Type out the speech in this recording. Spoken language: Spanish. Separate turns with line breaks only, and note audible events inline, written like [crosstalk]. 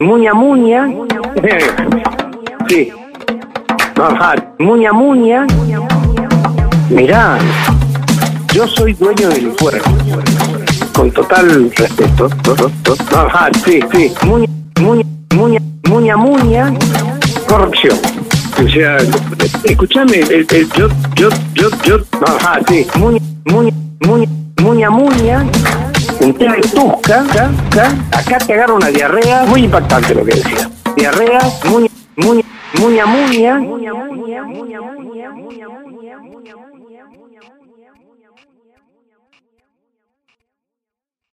Muña Muña. [laughs] Sí. Ajá. Muña Muña. Mirá, yo soy dueño del cuerpo. Con total respeto. Ajá, sí, sí. Muña, muña, muña, muña, muña. Corrupción. O sea, escúchame, el, el, yo, yo, yo, yo. Ajá, sí. Muña, muña, muña, muña, muña. En TV Tusca, acá, te agarra una diarrea, muy impactante lo que decía. Diarrea, muña, muña, muña, muña, muy, muy, muy, muy, muy, muy, muy, muy, muy, muy, muy,